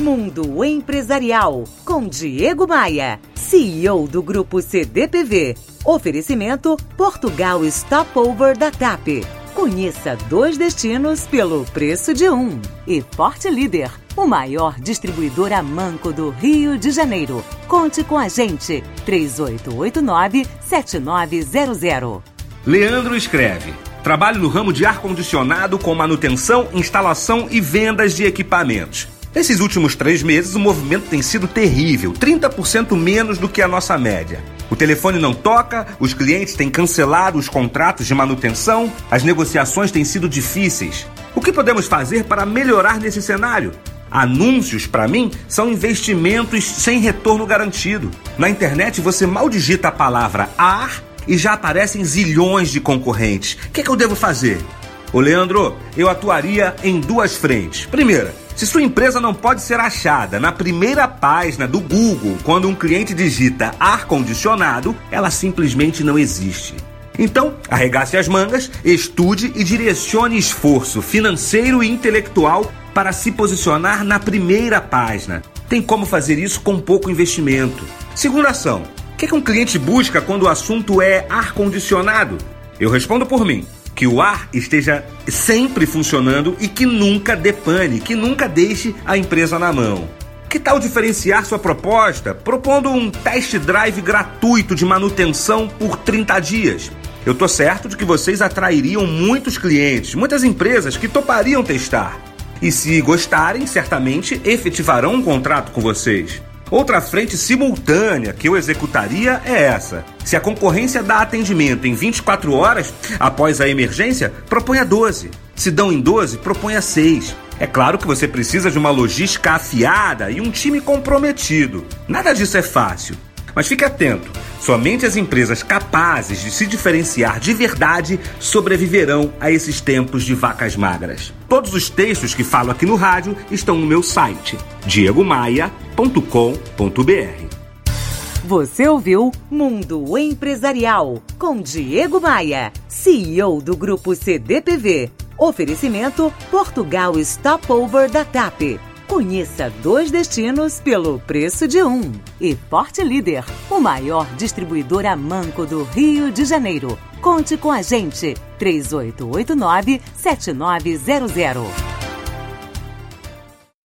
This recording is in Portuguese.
Mundo Empresarial com Diego Maia, CEO do Grupo CDPV. Oferecimento Portugal Stopover da TAP. Conheça dois destinos pelo preço de um. E Forte Líder, o maior distribuidor a manco do Rio de Janeiro. Conte com a gente. 3889-7900. Leandro escreve. Trabalho no ramo de ar-condicionado com manutenção, instalação e vendas de equipamentos. Nesses últimos três meses, o movimento tem sido terrível, 30% menos do que a nossa média. O telefone não toca, os clientes têm cancelado os contratos de manutenção, as negociações têm sido difíceis. O que podemos fazer para melhorar nesse cenário? Anúncios, para mim, são investimentos sem retorno garantido. Na internet, você mal digita a palavra ar e já aparecem zilhões de concorrentes. O que, é que eu devo fazer? Ô Leandro, eu atuaria em duas frentes. Primeira, se sua empresa não pode ser achada na primeira página do Google quando um cliente digita ar-condicionado, ela simplesmente não existe. Então, arregace as mangas, estude e direcione esforço financeiro e intelectual para se posicionar na primeira página. Tem como fazer isso com pouco investimento. Segunda ação: o que, que um cliente busca quando o assunto é ar-condicionado? Eu respondo por mim que o ar esteja sempre funcionando e que nunca depane, que nunca deixe a empresa na mão. Que tal diferenciar sua proposta propondo um test drive gratuito de manutenção por 30 dias? Eu tô certo de que vocês atrairiam muitos clientes, muitas empresas que topariam testar. E se gostarem, certamente efetivarão um contrato com vocês. Outra frente simultânea que eu executaria é essa. Se a concorrência dá atendimento em 24 horas após a emergência, proponha 12. Se dão em 12, proponha 6. É claro que você precisa de uma logística afiada e um time comprometido. Nada disso é fácil. Mas fique atento: somente as empresas capazes de se diferenciar de verdade sobreviverão a esses tempos de vacas magras. Todos os textos que falo aqui no rádio estão no meu site, diegomaia.com.br. Você ouviu Mundo Empresarial com Diego Maia, CEO do Grupo CDPV. Oferecimento Portugal Stopover da TAP. Conheça dois destinos pelo preço de um. E Forte Líder, o maior distribuidor a manco do Rio de Janeiro. Conte com a gente. 3889 7900.